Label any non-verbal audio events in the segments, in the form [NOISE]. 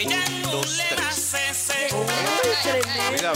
Ella no le hace ese. Mira,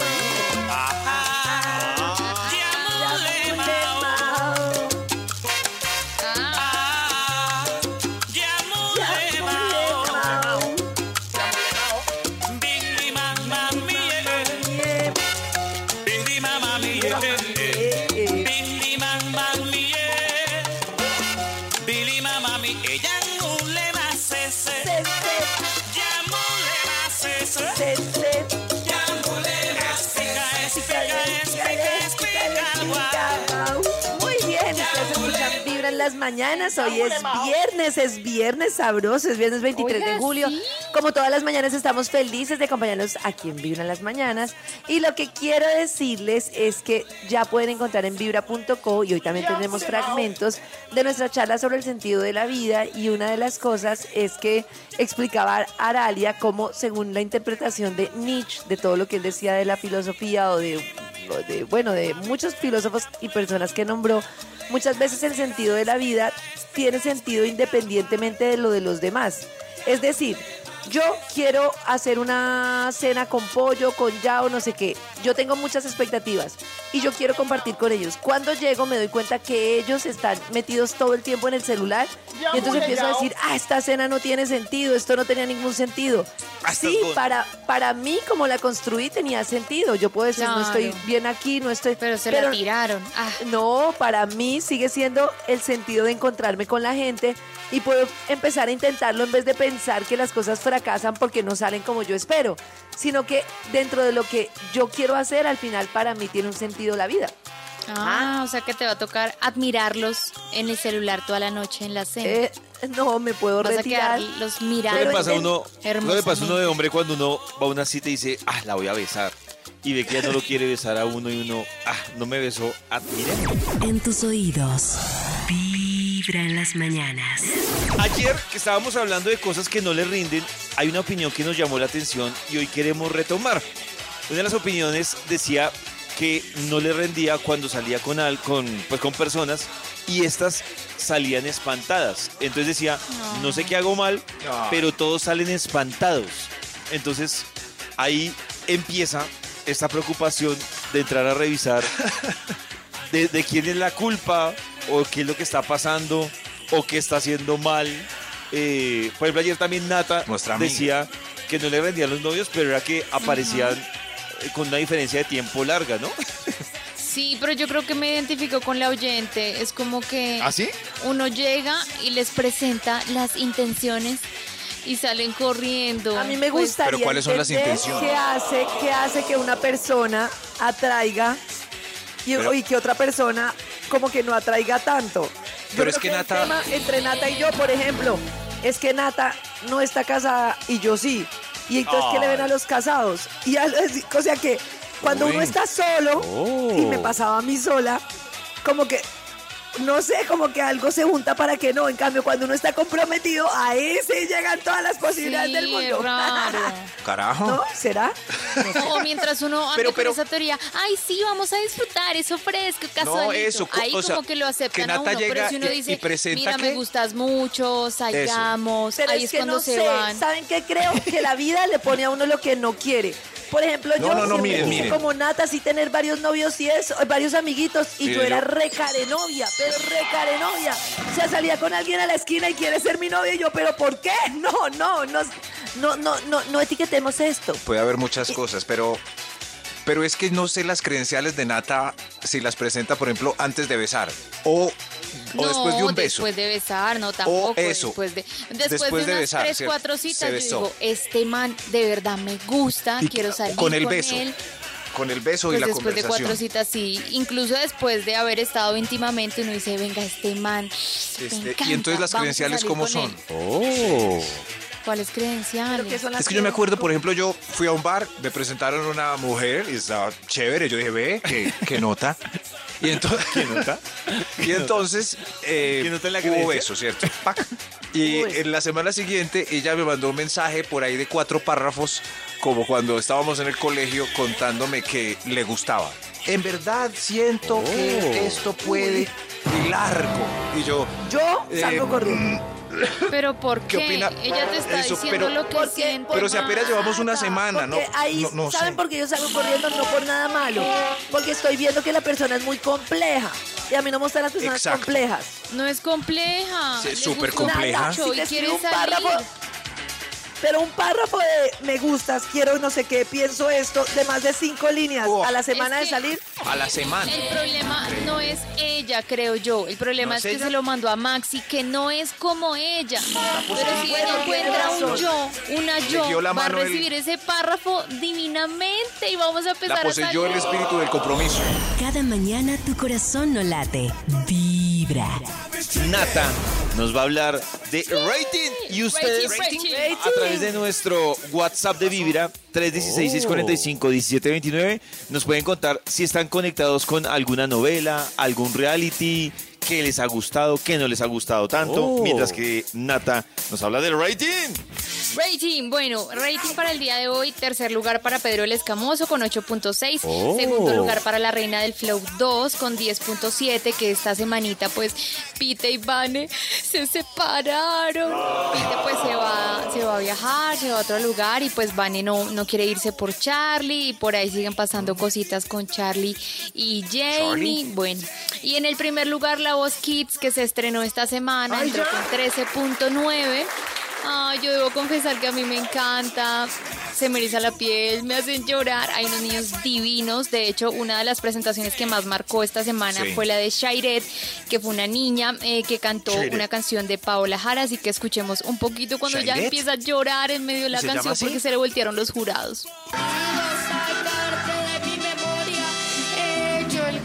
las mañanas. Hoy es viernes, es viernes sabroso, es viernes 23 de julio. Como todas las mañanas estamos felices de acompañarlos aquí en Vibra en las mañanas. Y lo que quiero decirles es que ya pueden encontrar en vibra.co y hoy también tenemos fragmentos de nuestra charla sobre el sentido de la vida y una de las cosas es que explicaba Aralia cómo según la interpretación de Nietzsche de todo lo que él decía de la filosofía o de de, bueno, de muchos filósofos y personas que nombró, muchas veces el sentido de la vida tiene sentido independientemente de lo de los demás. Es decir, yo quiero hacer una cena con pollo, con ya o no sé qué. Yo tengo muchas expectativas y yo quiero compartir con ellos. Cuando llego me doy cuenta que ellos están metidos todo el tiempo en el celular y entonces empiezo a decir, ah, esta cena no tiene sentido, esto no tenía ningún sentido. Ah, Sí, para, para mí como la construí tenía sentido. Yo puedo decir, no estoy bien aquí, no estoy... Pero se la tiraron. Ah, No, para mí sigue siendo el sentido de encontrarme con la gente y puedo empezar a intentarlo en vez de pensar que las cosas fracasan porque no salen como yo espero, sino que dentro de lo que yo quiero hacer, al final para mí tiene un sentido la vida. ah, o sea que te va a tocar admirarlos en el celular toda la noche en la cena. Eh, no me puedo Vas a retirar. quedarlos ¿Qué mirando. le pasa a uno? ¿Qué le pasa a uno de hombre cuando uno va a una cita y dice, ah, la voy a besar? Y ve que ya no lo quiere besar a uno y uno, ah, no me besó, admire. En tus oídos, Vibra en las mañanas. Ayer que estábamos hablando de cosas que no le rinden, hay una opinión que nos llamó la atención y hoy queremos retomar. Una de las opiniones decía que no le rendía cuando salía con, al, con, pues, con personas y estas salían espantadas. Entonces decía, no sé qué hago mal, pero todos salen espantados. Entonces ahí empieza esta preocupación de entrar a revisar [LAUGHS] de, de quién es la culpa o qué es lo que está pasando o qué está haciendo mal. Eh, por ejemplo, ayer también Nata Nuestra amiga. decía que no le rendían los novios, pero era que aparecían eh, con una diferencia de tiempo larga, ¿no? [LAUGHS] Sí, pero yo creo que me identifico con la oyente. Es como que ¿Ah, sí? uno llega y les presenta las intenciones y salen corriendo. A mí me Pues, gustaría Pero ¿cuáles son las intenciones? ¿Qué hace, qué hace que una persona atraiga y, Pero- y que otra persona como que no atraiga tanto? Yo Pero es que el Nata- tema entre Nata y yo, por ejemplo, es que Nata no está casada y yo sí. Y entonces, ¿qué le ven a los casados? Y a- o sea que cuando uno está solo, Oh. y me pasaba a mí sola, como que, no sé, como que algo se junta para que no. En cambio, cuando uno está comprometido, a ese llegan todas las posibilidades sí, del mundo. raro. [LAUGHS] Carajo. ¿No? ¿Será? O mientras uno anda Pero- con pero- esa teoría, ay, sí, vamos a disfrutar, eso fresco, casualito. eso, co- Ahí o sea, como que lo aceptan que a uno, pero llega si uno y- dice, y presenta mira, que- me gustas mucho, salgamos, Pero ahí es es, que cuando no se sé, van. ¿saben qué creo? Que la vida le pone a uno lo que no quiere. Por ejemplo, No, yo no, no, siempre miren, quise miren. como Nata así tener varios novios y eso, varios amiguitos, y yo era yo- re novia, pero re novia. O sea, salía con alguien a la esquina y quiere ser mi novia y yo, pero ¿por qué? [LAUGHS] No, no, no, No, no, no, no etiquetemos esto. Puede haber muchas cosas, pero, pero es que no sé las credenciales de Nata si las presenta, por ejemplo, antes de besar o, o no, después de un beso. después de besar, no tampoco. eso. Después de, después Después de, de unas besar, tres, cuatro citas, yo digo, este man de verdad me gusta, Y quiero salir con el beso. él. Con el beso Pues y la después de conversación. cuatro citas, sí. Incluso después de haber estado íntimamente, uno dice, venga, este man. me Este, encanta, y entonces las credenciales, ¿cómo son? él". Oh. ¿Cuáles credenciales? Pero que son las Es que yo me acuerdo, por ejemplo, yo fui a un bar, me presentaron una mujer y estaba chévere. Yo dije, ve, qué, qué [LAUGHS] nota. Y entonces, ¿Qué nota? y entonces eh, ¿Qué nota en la hubo creencia? beso, ¿cierto? Pac. Y Uy. en la semana siguiente ella me mandó un mensaje por ahí de cuatro párrafos, como cuando estábamos en el colegio contándome que le gustaba. En verdad siento Oh. que esto puede y largo. Y yo, Yo Eh, salgo corriendo. ¿Pero por ¿Qué qué? opina? Ella te está Eso, diciendo pero- lo que Porque- siente. pero si apenas llevamos una semana, ¿no? Ahí, No, no ¿saben sé. por qué yo salgo corriendo? No por nada malo. Porque estoy viendo que la persona es muy compleja. Y a mí no me gustan las personas Exacto. complejas. No es compleja. Sí, es súper compleja. mucho Si y te quiere escribo un salir. párrafo, pero un párrafo de me gustas, quiero no sé qué, pienso esto, de más de cinco líneas Oh. a la semana Es de salir. a la semana. El problema no es ella, creo yo. El problema ¿No es, es que se lo mandó a Maxi, que no es como ella. Pero si Bueno, ella encuentra un yo, una yo, la va a el- recibir ese párrafo divinamente y vamos a empezar La a poseyó el salir. espíritu del compromiso. Cada mañana tu corazón no late, vibra. Nata nos va a hablar de rating y ustedes Rating, rating. a través de nuestro WhatsApp de Vibra 316-645-1729 nos pueden contar si están conectados con alguna novela, algún reality, qué les ha gustado, qué no les ha gustado tanto, mientras que Nata nos habla del rating. Rating, bueno, rating para el día de hoy, tercer lugar para Pedro el Escamoso con 8.6, Oh. segundo lugar para la Reina del Flow 2 con 10.7, que esta semanita pues Pite y Vane se separaron. Pite pues se va, se va a viajar, se va a otro lugar y pues Vane no, no quiere irse por Charlie y por ahí siguen pasando cositas con Charlie y Jamie. Bueno, y en el primer lugar La Voz Kids que se estrenó esta semana, entró con 13.9. Ay, yo debo confesar que a mí me encanta. Se me eriza la piel, me hacen llorar. Hay unos niños divinos. De hecho, una de las presentaciones que más marcó esta semana Sí. fue la de Shairet, que fue una niña eh, que cantó Shairet. una canción de Paola Jara. Así que escuchemos un poquito cuando ya empieza a llorar en medio de la ¿Se llama canción porque se le voltearon los jurados. sacarte de mi memoria. He hecho el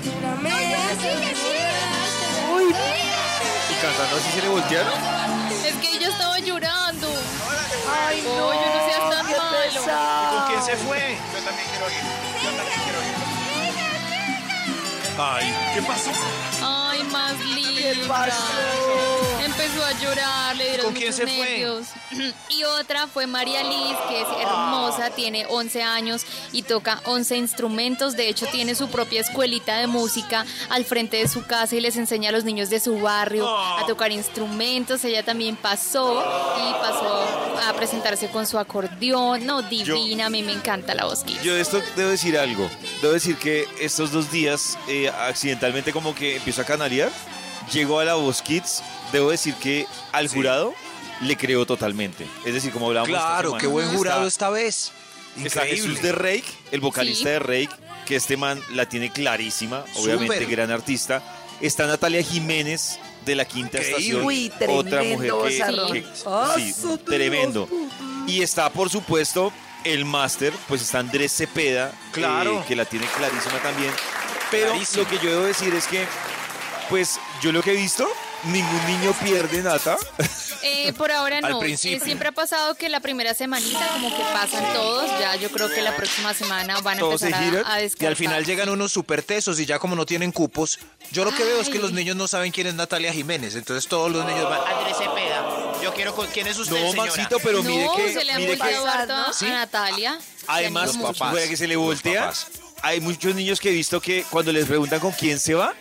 ¿Y cantando así se le voltearon? Es que ella estaba llorando. ay, no, Oye, no seas tan malo. pesado. se fue? Yo también quiero ir. Yo también quiero ir. Ay, ¿qué pasó? Ay, más ¿Qué linda. pasó? Empezó a llorar, le dieron ¿Con quién muchos se fue? [CLEARS THROAT] Y otra fue María Liz, que es hermosa, tiene 11 años y toca 11 instrumentos. De hecho, tiene su propia escuelita de música al frente de su casa y les enseña a los niños de su barrio a tocar instrumentos. Ella también pasó y pasó a presentarse con su acordeón. No, divina, a mí me encanta la voz. Yo de esto debo decir algo. Debo decir que estos dos días, eh, accidentalmente como que empiezo a canalear, llegó a la Voz Kids. Debo decir que al jurado le creo totalmente. Es decir, como hablábamos Claro, semana, qué buen jurado está, esta vez. está Jesús Increíble. de Rake, el vocalista Sí. de Rake, que este man la tiene clarísima, obviamente gran artista. Está Natalia Jiménez de la Quinta Increíble. Estación, Uy, otra mujer tremendo que, vozarrón. que- Ah, sí, tremendo. Y está, por supuesto, el máster, pues está Andrés Cepeda, Claro. eh, que la tiene clarísima también. Pero Clarísimo. lo que yo debo decir es que, pues yo lo que he visto, ningún niño pierde nata. Eh, por ahora [LAUGHS] Al no. principio. Eh, siempre ha pasado que la primera semanita como que pasan todos. Ya yo creo que la próxima semana van a Todos se empezar giran a, a Y al final llegan unos super tesos y ya como no tienen cupos, yo lo que veo es que Ay. los niños no saben quién es Natalia Jiménez. Entonces todos los niños van, Andrés Cepeda, yo quiero con quién es usted, No, señora?" Maxito, pero no, mire que, se le han mire que a- Natalia. además, Se Los papás. que se le Los voltea, papás. Hay muchos niños que he visto que cuando les preguntan con quién se va,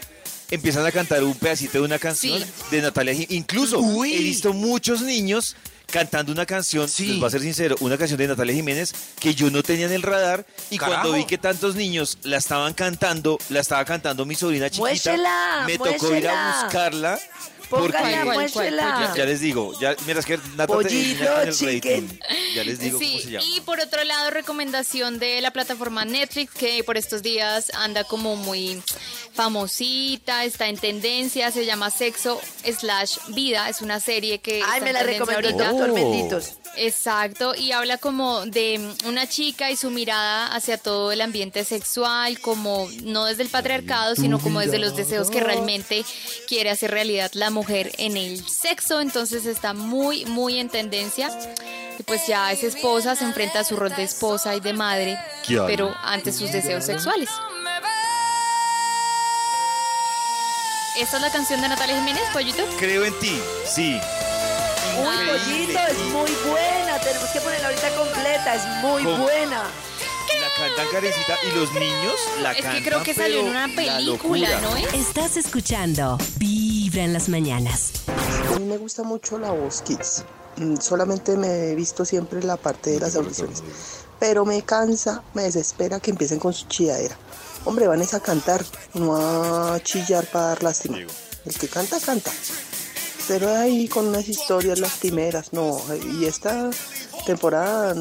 empiezan a cantar un pedacito de una canción Sí. de Natalia Jiménez. Incluso Uy. he visto muchos niños cantando una canción, Sí. les voy a ser sincero, una canción de Natalia Jiménez que yo no tenía en el radar y Carajo. cuando vi que tantos niños la estaban cantando, la estaba cantando mi sobrina chiquita, Muéchela, me tocó ir a buscarla Póngala, ¿Cuál, cuál, muéstrela. ya, ya les digo, ya, mira, es que Nata Pollito, el chicken. rating. Ya les digo sí, cómo se llama. y por otro lado, recomendación de la plataforma Netflix, que por estos días anda como muy famosita, está en tendencia, se llama Sexo slash Vida, es una serie que Ay, está me la recomendó ahorita. Exacto, y habla como de una chica y su mirada hacia todo el ambiente sexual, como no desde el patriarcado, sino como desde los deseos que realmente quiere hacer realidad la mujer en el sexo. Entonces está muy, muy en tendencia. Y pues ya es esposa, se enfrenta a su rol de esposa y de madre, pero ante sus deseos sexuales. Esta es la canción de Natalia Jiménez, Pollito. Creo en ti, sí. Uy, pollito, es muy buena. Tenemos que ponerla ahorita completa, es muy ¿Cómo? buena. La cantan Karencita y los niños la Es cantan. que creo que salió en una la película. ¿no es? Estás escuchando Vibra en las mañanas. A mí me gusta mucho la voz Kids. Mm, Solamente me he visto siempre la parte de las audiciones. Pero me cansa, me desespera que empiecen con su chilladera. Hombre, van es a cantar, no a chillar para dar lástima. El que canta, canta. Pero ahí con unas historias lastimeras, no. Y esta temporada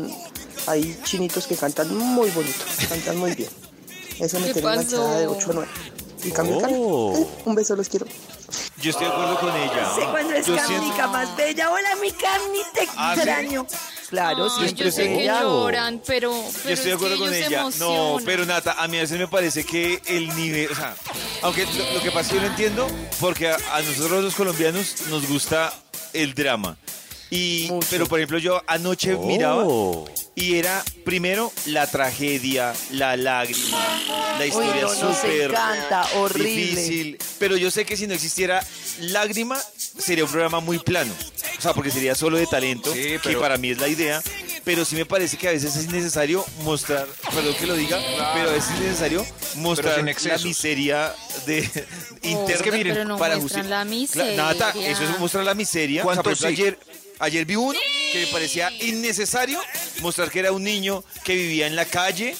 hay chinitos que cantan muy bonito, cantan muy bien. Eso me ¿Qué tiene enganchada de pasó? 8 a 9. Y cambio Oh. eh, un beso, los quiero. Yo estoy de acuerdo con ella. Sé cuando es Yo Carnica siento- más bella. Hola, mi Carnita, te ¿Ah, sí? Claro, Ay, siempre yo sé que lloran, pero, pero Yo estoy de es que acuerdo con ella. No, pero Nata, a mí a veces me parece que el nivel, o sea, aunque lo, lo que pasa es que yo lo entiendo, porque a, a nosotros los colombianos nos gusta el drama. Y, pero por ejemplo, yo anoche miraba y era primero la tragedia, la lágrima, la historia no, súper encanta, horrible. difícil. Pero yo sé que si no existiera lágrima, sería un programa muy plano. O sea, porque sería solo de talento, Sí, que para mí es la idea. Pero sí me parece que a veces es necesario mostrar, perdón que lo diga, pero a veces es necesario mostrar la miseria de [LAUGHS] interna Es que miren, pero no para muestran justi- la miseria. Nata, eso es mostrar la miseria. O sea, por ¿Cuántos ejemplo, sí? ayer, ayer vi uno que me parecía innecesario mostrar que era un niño que vivía en la calle,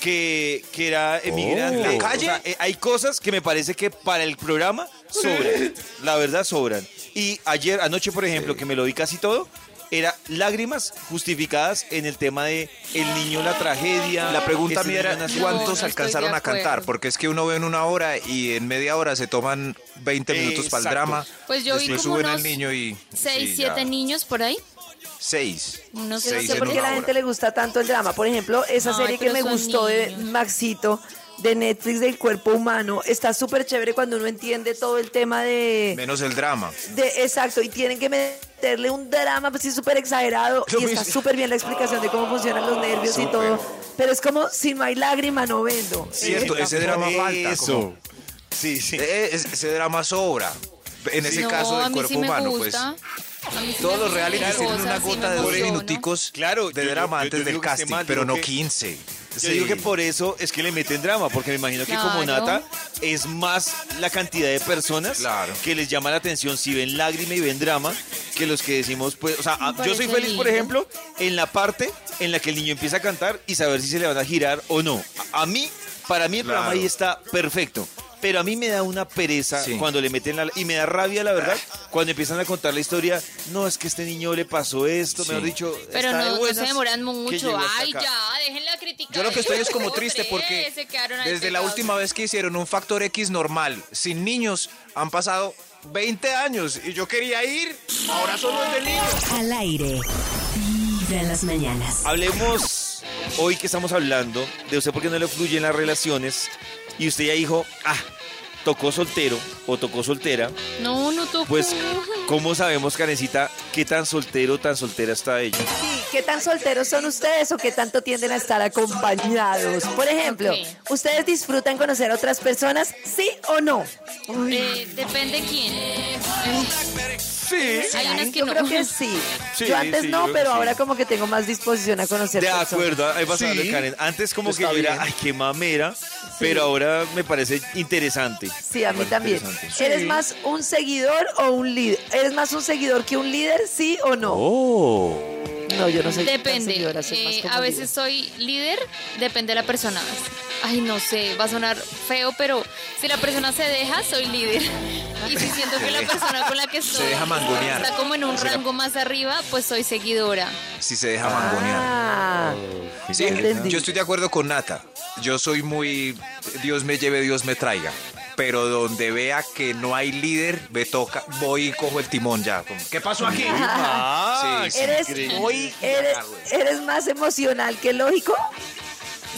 que, que era emigrante. ¿La O calle? sea, eh, hay cosas que me parece que para el programa sobran. [LAUGHS] la verdad sobran. Y ayer, anoche, por ejemplo, que me lo vi casi todo, era lágrimas justificadas en el tema de el niño, la tragedia. La pregunta mía era No, cuántos no alcanzaron a cantar, porque es que uno ve en una hora y en media hora se toman 20 minutos para el drama. Pues yo vi después como suben unos al niño y Seis, sí, siete ya. niños por ahí. Seis. No sé, Yo no Seis sé por qué una la hora. gente le gusta tanto el drama. Por ejemplo, esa Ay, serie que me gustó de. Maxito, de Netflix del cuerpo humano, está súper chévere cuando uno entiende todo el tema de... Menos el drama. de exacto, y tienen que meterle un drama pues sí súper exagerado Lo y está súper bien la explicación de cómo funcionan los nervios y todo. Pero es como si no hay lágrima, no vendo. Cierto, Eh, ese drama falta. Eso. como- Sí, sí. Eh, es- ese drama sobra. En ese no, caso a del cuerpo sí humano, pues. gusta. A sí Todos los realities tienen una gota de dos minuticos Claro, de drama yo- yo antes del casting, mal, pero no que- 15. Yo digo que por eso es que le meten drama, porque me imagino que como Claro. Nata es más la cantidad de personas Claro. que les llama la atención si ven lágrima y ven drama, que los que decimos, pues, o sea, a- yo soy parece feliz, por lindo. ejemplo, en la parte en la que el niño empieza a cantar y saber si se le van a girar o no. A, a mí, para mí el programa Claro. ahí está perfecto. Pero a mí me da una pereza Sí. cuando le meten la... Y me da rabia, la verdad, cuando empiezan a contar la historia. No, es que a este niño le pasó esto, Sí. mejor dicho, Pero está de no, no buenas se demoran mucho. Ay, ya, déjenla criticar. Yo lo que estoy es como triste porque desde la última vez que hicieron un Factor X normal, sin niños, han pasado 20 años y yo quería ir, ahora solo el de niños. Al aire. Vibra en las mañanas. Hablemos hoy que estamos hablando de usted por qué no le fluyen las relaciones y usted ya dijo, ah, tocó soltero o tocó soltera, No, no tocó. pues ¿cómo sabemos, Karencita, qué tan soltero o tan soltera está ella? Sí, ¿qué tan solteros son ustedes o qué tanto tienden a estar acompañados? Por ejemplo. ¿ustedes disfrutan conocer a otras personas, sí o no? Eh, depende quién. Sí. Hay unas que Yo no. creo que sí. Sí, yo antes sí, yo no, creo que pero sí. ahora como que tengo más disposición a conocer De personas. acuerdo, ahí vas a hablar, Sí. Karen. Antes como que Está yo era, bien. ay, qué mamera, pero ahora me parece interesante. Sí, a mí también. interesante. ¿Eres más un seguidor o un líder? ¿Eres más un seguidor que un líder, sí o no? Oh. No, yo no soy tan Depende. seguidora, soy Eh, a veces soy líder, depende de la persona. Ay, no sé, va a sonar feo, pero si la persona se deja, soy líder. Y si siento que la [LAUGHS] persona con la que estoy deja mangonear. está como en un rango más arriba, pues soy seguidora. Si se deja mangonear. Ah, Sí, yo estoy de acuerdo con Nata. Yo soy muy Dios me lleve, Dios me traiga. Pero donde vea que no hay líder, me toca, voy y cojo el timón ya. Como, ¿Qué pasó aquí? [LAUGHS] Ah, Sí, sí. ¿Eres, increíble. eres, eres más emocional que lógico?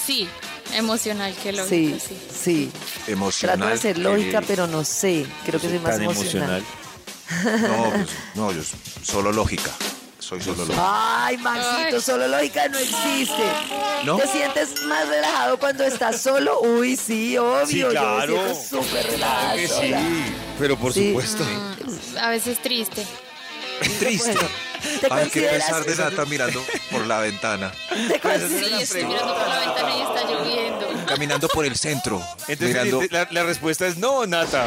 Sí, emocional que lógico, Sí, sí. sí. Emocional. Trato de ser lógica, pero no sé. Creo que soy más Tan emocional. emocional. No, pues, no, yo solo lógica. Soy solo lógica. Ay, Maxito, Ay. solo lógica no existe. ¿No? ¿Te sientes más relajado cuando estás solo? Uy, sí, obvio. Sí, Yo claro. me siento súper relajada. Que sí, pero por Sí. supuesto. Mm, a veces triste. Triste. Bueno, ¿Te Ay, qué consideras, pesar de Nata mirando por la ventana. te consideras- Sí, estoy mirando por la ventana y está lloviendo. Caminando por el centro. Entonces mirando, eh, la, la respuesta es no, Nata.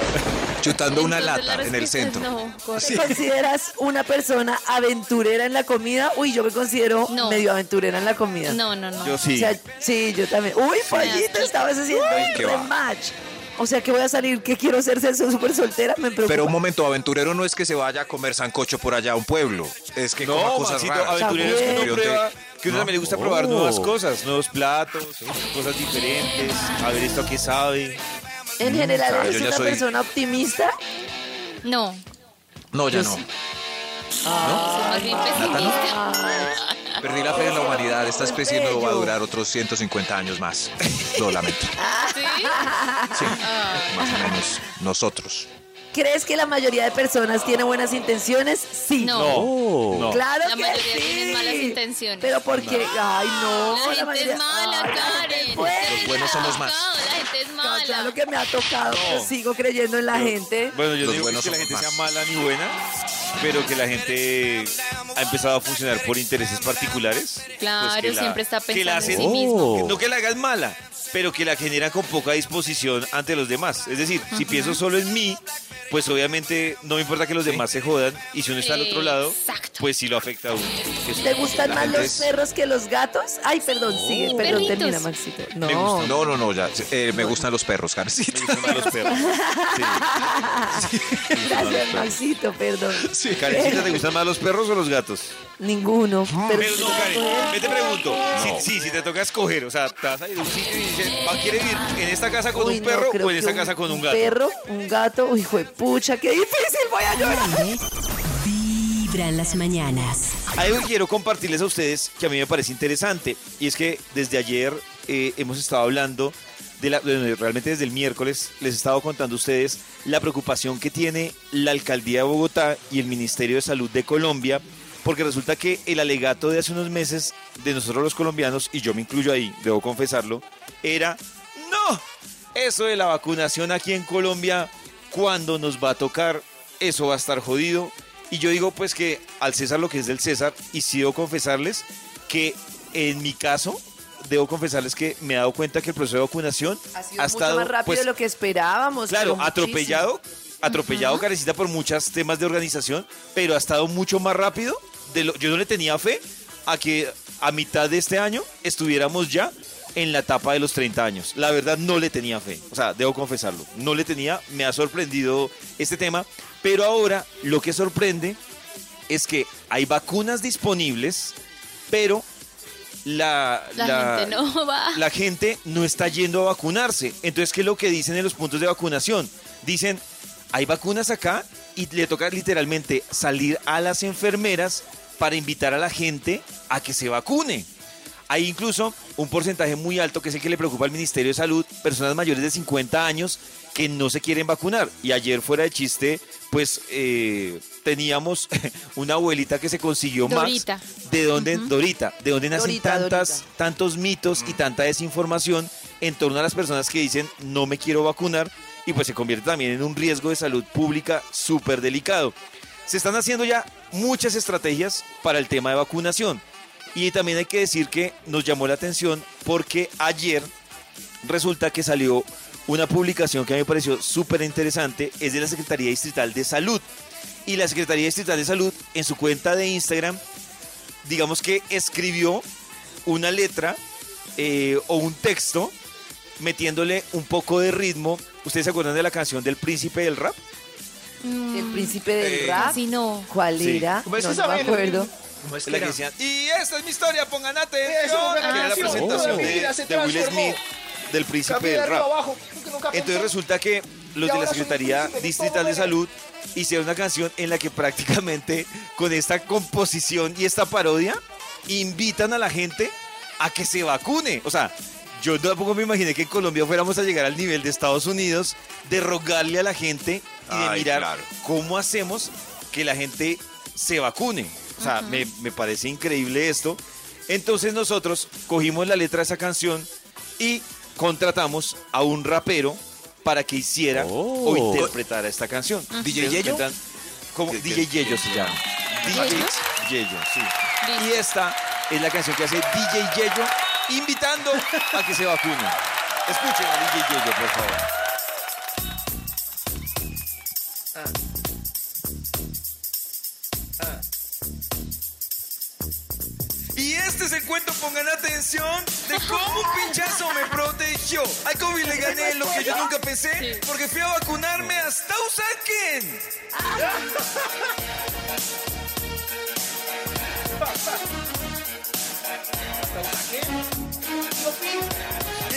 Chutando una lata en el centro. No. ¿Te consideras una persona aventurera en la comida? Uy, yo me considero No. medio aventurera en la comida. No, no, no. Yo sí. O sea, sí, yo también. Uy, pollito, estabas haciendo qué un va. rematch. O sea, que voy a salir, que quiero ser ser súper soltera, me preocupa. Pero un momento, aventurero no es que se vaya a comer sancocho por allá a un pueblo. Es que coma No, cosas Maxito, raras. aventurero es que uno prueba, que uno No. también le gusta probar nuevas cosas, nuevos platos, cosas diferentes, a ver esto a qué sabe. En general, Ah, ¿eres una soy- persona optimista? No, No, ya Yo no. sí. bien pesimista. Perdí la fe en la humanidad. Esta especie no va a durar otros 150 años más. [LAUGHS] Lo lamento. ¿Sí? Sí, más o menos nosotros. ¿Crees que la mayoría de personas tiene buenas intenciones? Sí. No. No, no. Claro La que mayoría sí. tienen malas intenciones. Pero porque, ay, no. La gente mayoría- es mala, Ay, Karen. Los buenos somos más. No, la gente es No, mala. Claro que me ha tocado, pero sigo creyendo en la gente. Bueno, yo Los no digo buenos que la gente sea mala ni buena, pero que la gente ha empezado a funcionar por intereses particulares. pues Claro, que la- siempre está que la pensando en hacen- sí mismo. que- No que la hagas mala, pero que la generan con poca disposición ante los demás. Es decir, si pienso solo en mí, pues obviamente no me importa que los demás se jodan y si uno está al otro lado, Exacto. pues sí lo afecta a uno. Eso- ¿Te gustan más los es- perros que los gatos? Ay, perdón, sigue, perdón, Perritos. termina, Maxito. No. Me gustan. No, no, no, ya. eh, me gustan los perros, Karencita. Me gustan más los perros. Sí. [LAUGHS] Gracias, Maxito, perdón. Karencita, ¿te gustan más los perros o los gatos? Ninguno. Pero, Pero no, Karen, me te pregunto, si, sí, si te toca escoger, o sea, te vas a ir a un sitio y dices, ¿va- ¿quieres vivir en esta casa con Uy, un no, perro creo o en que esta casa con un gato? perro, un gato, uy, hijo de pucha, qué difícil, voy a llorar. Vibra en las mañanas. Algo que quiero compartirles a ustedes que a mí me parece interesante y es que desde ayer eh, hemos estado hablando, de la, bueno, realmente desde el miércoles les he estado contando a ustedes la preocupación que tiene la alcaldía de Bogotá y el Ministerio de Salud de Colombia porque resulta que el alegato de hace unos meses de nosotros los colombianos, y yo me incluyo ahí, debo confesarlo, era, no, eso de la vacunación aquí en Colombia, cuando nos va a tocar, eso va a estar jodido. Y yo digo pues que al César lo que es del César, y sí debo confesarles que en mi caso, debo confesarles que me he dado cuenta que el proceso de vacunación Ha sido ha mucho estado más rápido pues, de lo que esperábamos. Claro, atropellado, atropellado, carecita por muchos temas de organización, pero ha estado mucho más rápido. De lo, yo no le tenía fe a que a mitad de este año estuviéramos ya en la etapa de los 30 años. La verdad no le tenía fe, o sea, debo confesarlo, no le tenía, me ha sorprendido este tema, pero ahora lo que sorprende es que hay vacunas disponibles, pero la, La, gente no [LAUGHS] va. la gente no está yendo a vacunarse. Entonces, ¿qué es lo que dicen en los puntos de vacunación? Dicen, hay vacunas acá y le toca literalmente salir a las enfermeras para invitar a la gente a que se vacune. Hay incluso un porcentaje muy alto que es el que le preocupa al Ministerio de Salud, personas mayores de 50 años que no se quieren vacunar. Y ayer fuera de chiste, pues eh, teníamos [LAUGHS] una abuelita que se consiguió Dorita. más. ¿De dónde, Dorita? ¿De dónde nacen Dorita, tantas, Dorita. tantos mitos y tanta desinformación en torno a las personas que dicen no me quiero vacunar? Y pues se convierte también en un riesgo de salud pública súper delicado. Se están haciendo ya muchas estrategias para el tema de vacunación. Y también hay que decir que nos llamó la atención porque ayer resulta que salió una publicación que a mí me pareció súper interesante, es de la Secretaría Distrital de Salud. Y la Secretaría Distrital de Salud en su cuenta de Instagram digamos que escribió una letra eh, o un texto metiéndole un poco de ritmo. ¿Ustedes se acuerdan de la canción del príncipe del rap? El príncipe del Eh, rap. Casi no. ¿Cuál Sí. era? ¿Cómo es no, me acuerdo. ¿Cómo es La que decían, y esta es mi historia, pongan atención. Eso, que era la presentación de, Will. Smith del príncipe del rap. abajo, Entonces resulta que los de la Secretaría Distrital de Salud hicieron una canción en la que prácticamente con esta composición y esta parodia invitan a la gente a que se vacune. O sea, yo tampoco me imaginé que en Colombia fuéramos a llegar al nivel de Estados Unidos de rogarle a la gente y de Ay, mirar claro. cómo hacemos que la gente se vacune. O sea, me, me parece increíble esto. Entonces nosotros cogimos la letra de esa canción y contratamos a un rapero para que hiciera Oh. o interpretara esta canción. ¿DJ Yello? ¿Qué- DJ qué- Yello se llama. DJ ¿Yello? Yello, sí. Y esta es la canción que hace DJ Yello invitando a que se vacunen. Escuchen a DJ Yello, por favor. Y cuento, pongan atención, de cómo un pinchazo me protegió. Al COVID le gané lo que yo nunca pensé, porque fui a vacunarme hasta Usaquén.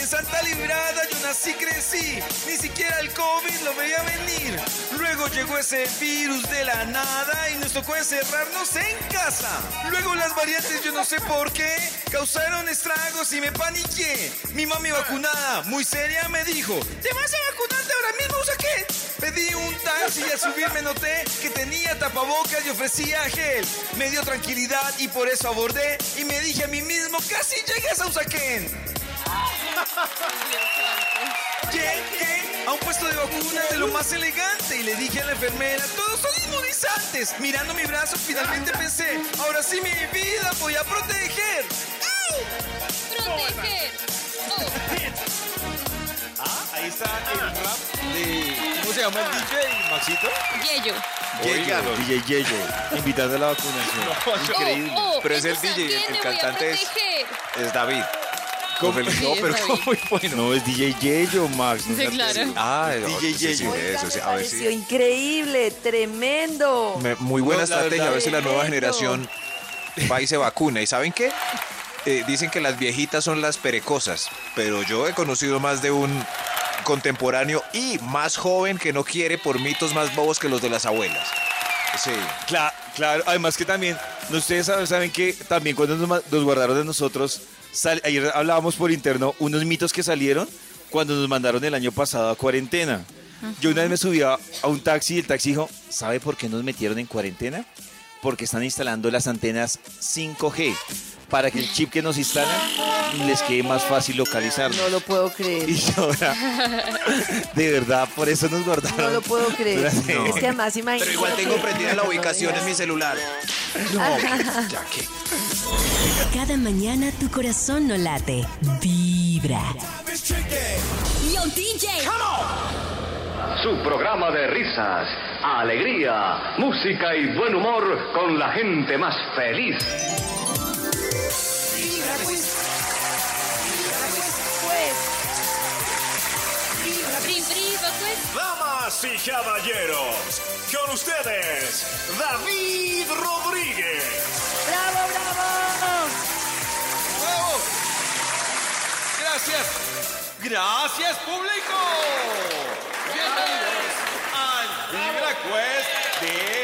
En Santa Librada yo nací, crecí, ni siquiera el COVID lo veía venir. Luego llegó ese virus de la nada y nos tocó encerrarnos en casa. Luego las variantes, yo no sé por qué, causaron estragos y me paniqué. Mi mami vacunada, muy seria, me dijo, ¿te vas a vacunarte ahora mismo, usa qué? Pedí un taxi y al subirme noté que tenía tapabocas y ofrecía gel. Me dio tranquilidad y por eso abordé y me dije a mí mismo, casi llegas a Usaquén. Llegué a un puesto de vacunas de lo más elegante y le dije a la enfermera, todos son inmunizantes. Mirando mi brazo, finalmente pensé, ahora sí mi vida voy a proteger. Proteger. Oh, Ah, ahí está el rap de... ¿Cómo se llama el DJ, Maxito? Yello. Oigan. DJ Yeyo, invitando a la vacunación. [LAUGHS] Increíble. Oh, oh, Pero es el DJ, ¿a quién el cantante es-? Es David. Es pero muy bueno. No, es DJ Yeyo, Max. no Sí, seas claro. terrible. Ah, DJ sí, sí, Yeyo. Eso sí, a ver pareció si. increíble, tremendo. Me- Muy buena No, la estrategia, a verdad, ver si la nueva tremendo. generación va y se vacuna. ¿Y saben qué? Eh, dicen que las viejitas son las perecosas, pero yo he conocido más de un contemporáneo y más joven que no quiere por mitos más bobos que los de las abuelas. Sí. Cla- claro, además que también, no, ustedes saben, saben que también cuando nos, ma- nos guardaron de nosotros, ayer hablábamos por interno unos mitos que salieron cuando nos mandaron el año pasado a cuarentena. Yo una vez me subí a un taxi y el taxi dijo, ¿sabe por qué nos metieron en cuarentena? Porque están instalando las antenas 5G para que el chip que nos instalan les quede más fácil localizarnos. No lo puedo [LAUGHS] creer. Y ahora, de verdad, por eso nos guardaron. No lo puedo creer. Durante- Es que además imagínate. Pero igual tengo prendida la ubicación en mi celular. No, ya que. [LAUGHS] Cada mañana tu corazón no late, vibra. Su programa de risas, alegría, música y buen humor con la gente más feliz. Pues. Damas y caballeros, con ustedes, David Rodríguez. ¡Bravo, bravo! ¡Bravo! Gracias. Gracias, público. Bienvenidos al Vibra Quest de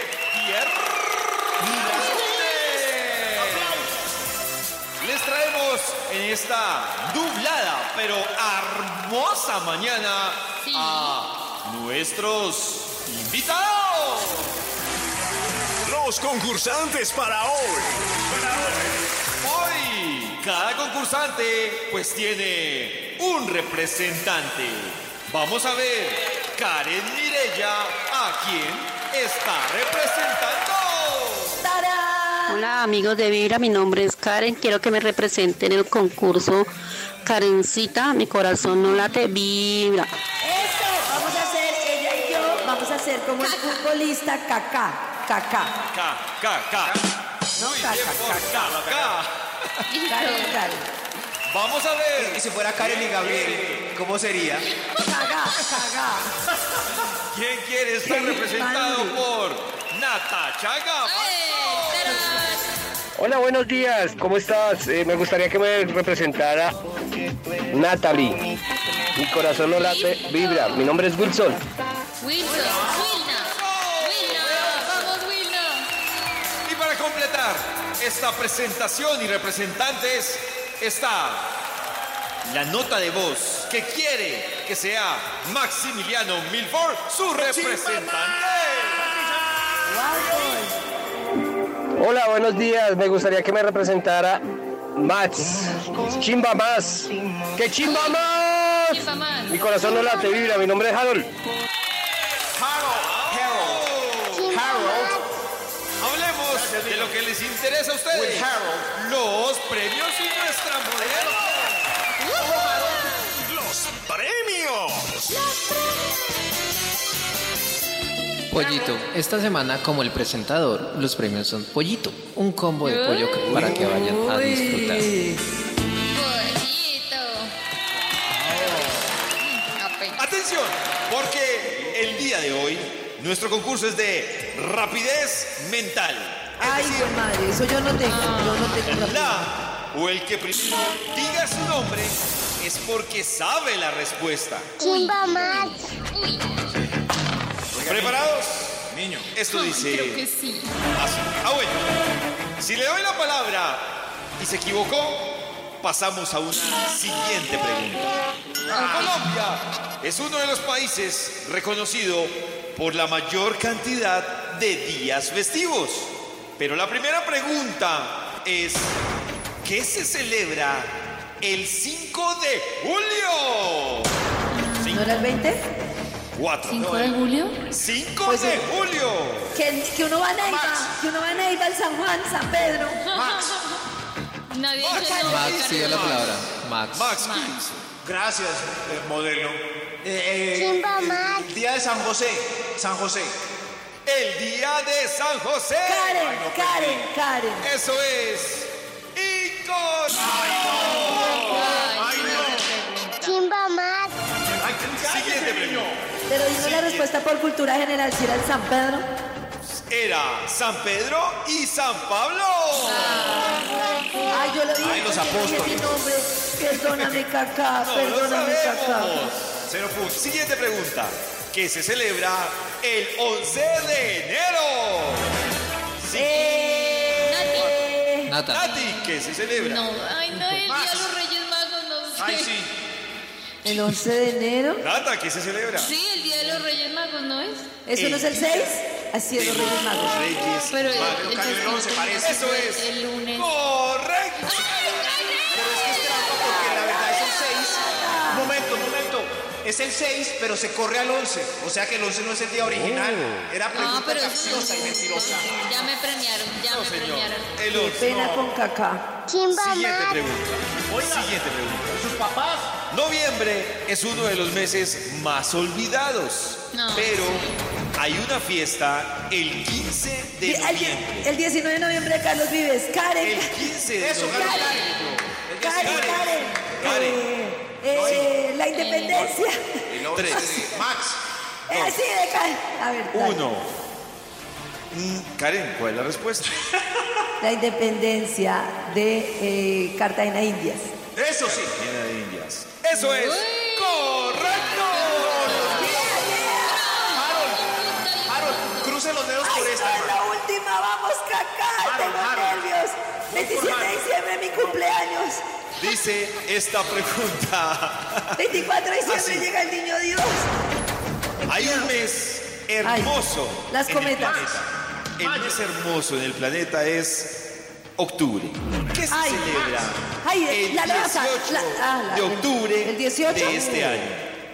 Les traemos en esta nublada pero hermosa mañana Sí. a nuestros invitados. Los concursantes para hoy. Para hoy. Hoy cada concursante pues tiene un representante. Vamos a ver, Karen Mirella, ¿a quién está representando? Hola amigos de Vibra, mi nombre es Karen, quiero que me representen en el concurso Karencita, mi corazón no late, Vibra. Eso, vamos a hacer, ella y yo, vamos a hacer como el futbolista Kaká. Kaká. K, K, K. No, por caca. Karen. Vamos a ver. Y si fuera Karen y Gabriel, ¿cómo sería? Caga, caga. ¿Quién quiere estar representado por Natacha Gama? Hola, buenos días. ¿Cómo estás? Eh, me gustaría que me representara Natalie. Mi corazón no late, vibra. Mi nombre es Wilson. Wilson, Wilna. Wilna, vamos Wilna. Y para completar esta presentación y representantes está la nota de voz que quiere que sea Maximiliano Milford su representante. Hola, buenos días. Me gustaría que me representara Max. Chimba más. ¡Que chimba más! Chimba más. Mi corazón no late, vibra. Mi nombre es Harold. Hablemos de lo que les interesa a ustedes. Los premios y nuestra modelo. Los premios. Pollito, esta semana como el presentador, los premios son Pollito, un combo de pollo para que vayan a disfrutar. Pollito. Ape. Atención, porque el día de hoy nuestro concurso es de rapidez mental. Es Ay, decir, madre, eso yo no tengo. Yo no tengo la la o el que primero diga su nombre es porque sabe la respuesta. Chimba más. ¿Preparados? Niño. Esto dice Creo que sí. así. Ah, bueno. Si le doy la palabra y se equivocó, pasamos a una siguiente pregunta. Colombia es uno de los países reconocido por la mayor cantidad de días festivos. Pero la primera pregunta es, ¿qué se celebra el 5 de julio? ¿No era el 20? 4. ¿5 de julio? 5 Pues, de julio. Que, que uno va a Neiva, que uno va a Neiva, al San Juan, San Pedro. Nadie Max. dice no. Max, sigue la palabra. Max. Max, Max. Gracias, eh, modelo. Eh, eh, Chimba el- más. El día de San José. San José. El día de San José. Karen, Karen, Karen. Eso es. Incorrecto. Respuesta por cultura general, si era el San Pedro. Era San Pedro y San Pablo. Ay, yo lo dije. Ay, los apóstoles. mi nombre. Perdóname, caca, No perdóname. Cero puntos. Siguiente pregunta. ¿Qué se celebra el 11 de enero? Sí. Eh, Nata. Nati, ¿qué se celebra? No, ay, no, el día de los Reyes Magos, no sé. Ay, sí. el 11 de enero. Nata, ¿qué se celebra? Sí, el día de los Reyes. ¿Eso no es el 6? Así es, los Reyes Magos. Reyes Pero el, Magos. el, cayó el once, parece. Eso es. El lunes. Correcto. Pero es que es trampa porque la verdad es el 6. Momento, momento. Es el 6, pero se corre al 11. O sea que el 11 no es el día original. Era pregunta Ah, pero eso capciosa y mentirosa. Ya me premiaron, ya me premiaron. El Qué 11. pena con caca. Chimba Siguiente más. pregunta. Siguiente pregunta. ¿Sus papás? Noviembre es uno de los meses más olvidados. No, pero hay una fiesta el 15 de El, noviembre. el 19 de noviembre de Carlos Vives. Karen. El 15 de Eso, noviembre. Karen, Karen. Karen. Eh, eh, la independencia. El 11 Tres. de Max. Eh, sí, de Karen. A ver, dale. Uno. Mm, Karen, ¿cuál es la respuesta? La independencia de eh, Cartagena, Indias. Eso sí. Viene de Indias. Eso es correcto. Harold, cruce los dedos Ay, por no esta. es la última, vamos, caca. Tengo Harold. nervios. 27 de diciembre, mi cumpleaños. Dice esta pregunta. 24 de diciembre Así. llega el niño Dios. Hay un mes hermoso. las el cometas. El mes hermoso en el planeta es octubre. ¿Qué se Ay, celebra? Ay, el la raza, 18 la- ah, la- de octubre ¿el 18? de este año.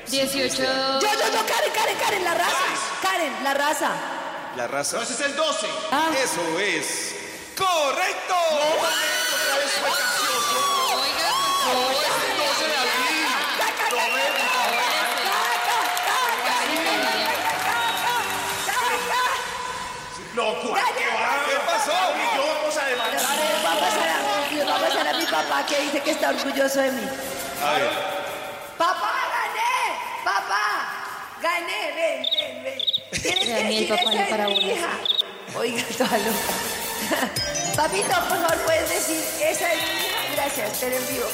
18. Yo, yo, yo, Karen, Karen, Karen, la raza. Karen, la raza. La raza. No, ese es el 12. Ah. Eso es correcto. Otra vez fue capcioso. Oiga, No, es el 12 de abril. Caca, Loco, ¿qué va? ¿Qué pasó? Y yo vamos a papá que dice que está orgulloso de mí. A ver. ¡Papá, gané! ¡Papá! ¡Gané! ¡Ven, ven, ven! Tienes que Daniel, decir, papá, es para mi hija. Oiga, [LAUGHS] toda loca. Papito, por favor, puedes decir, esa es mi hija. Gracias, en vivo.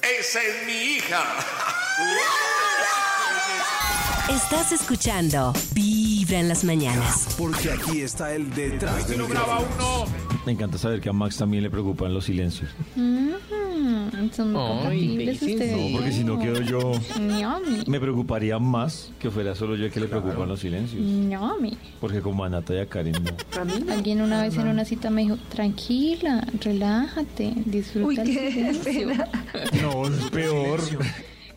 [CLEARS THROAT] Esa es mi hija. [LAUGHS] Estás escuchando Vibra en las mañanas. Porque aquí está el detrás de Me encanta saber que a Max también le preocupan los silencios. Mm, son compatibles ustedes. No, porque si no quedo yo. Me preocuparía más que fuera solo yo el que le preocupan los silencios. Porque como a Nata y a Karen no. Alguien una vez en una cita me dijo, tranquila, relájate, disfruta el silencio. No, es [LAUGHS] peor.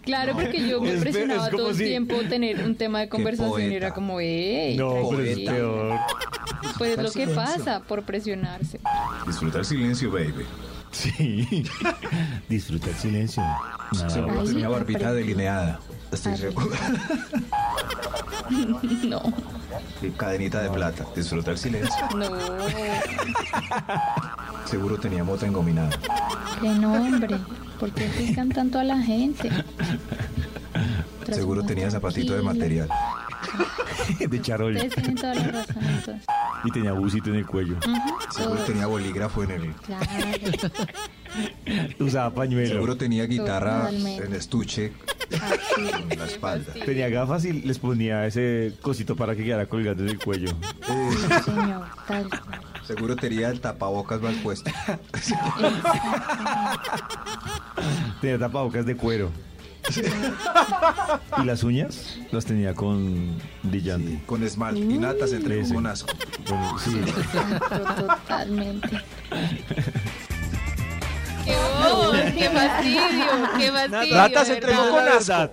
Claro, porque yo me Es pe- presionaba es como todo el si- tiempo tener un tema de conversación y era como, ey, No, pero es tranquila". peor. Pues es lo que pasa por presionarse. Disfruta el silencio, baby. Sí. Disfruta el silencio. Seguro tenía no, barbita delineada. Estoy seguro. [LAUGHS] No, Y cadenita de plata. Disfruta el silencio. no, Seguro tenía mota engominada. qué nombre. ¿Por qué pican tanto a la gente? Seguro tenía zapatito de material. [LAUGHS] De charol. Ustedes tienen toda la razón entonces. Y tenía busito en el cuello. Ujú, Seguro todo. tenía bolígrafo en el. Claro. Usaba pañuelo. Seguro tenía guitarra Totalmente. en estuche Así. en la espalda. Tenía gafas y les ponía ese cosito para que quedara colgando en el cuello. Sí, señor, tal cual. Seguro tenía el tapabocas mal puesto. Tenía tapabocas de cuero. Y las uñas las tenía con brillante. Con esmalte. Y Nata se entregó con asco. Bueno, sí. Exacto, totalmente. [LAUGHS] ¡Qué bobo! ¡Qué fastidio! ¡Qué fastidio! Nata se entregó con asco.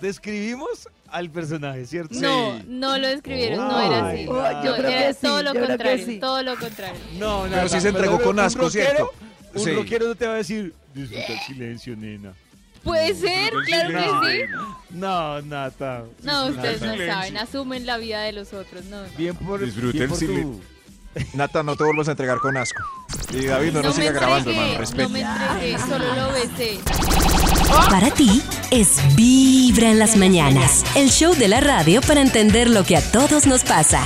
Describimos al personaje, ¿cierto? No, no lo describieron, no era así. Ay, yo No, creo era que sí, todo lo contrario, sí. todo lo contrario. No, Pero sí se entregó con un asco, rockero- ¿cierto? Un Sí. rockero no te va a decir, disfruta el silencio, nena. Puede ser, claro que sí. No, Nata. No, ustedes no saben, asumen la vida de los otros, no. Bien por, Disfrute bien el por silencio. tu- Nata, no te vuelvas a entregar con asco. Y David, no, nos me siga grabando, hermano. no Respete. me entregué, solo lo besé. Para ti es Vibra en las mañanas. El show de la radio para entender lo que a todos nos pasa.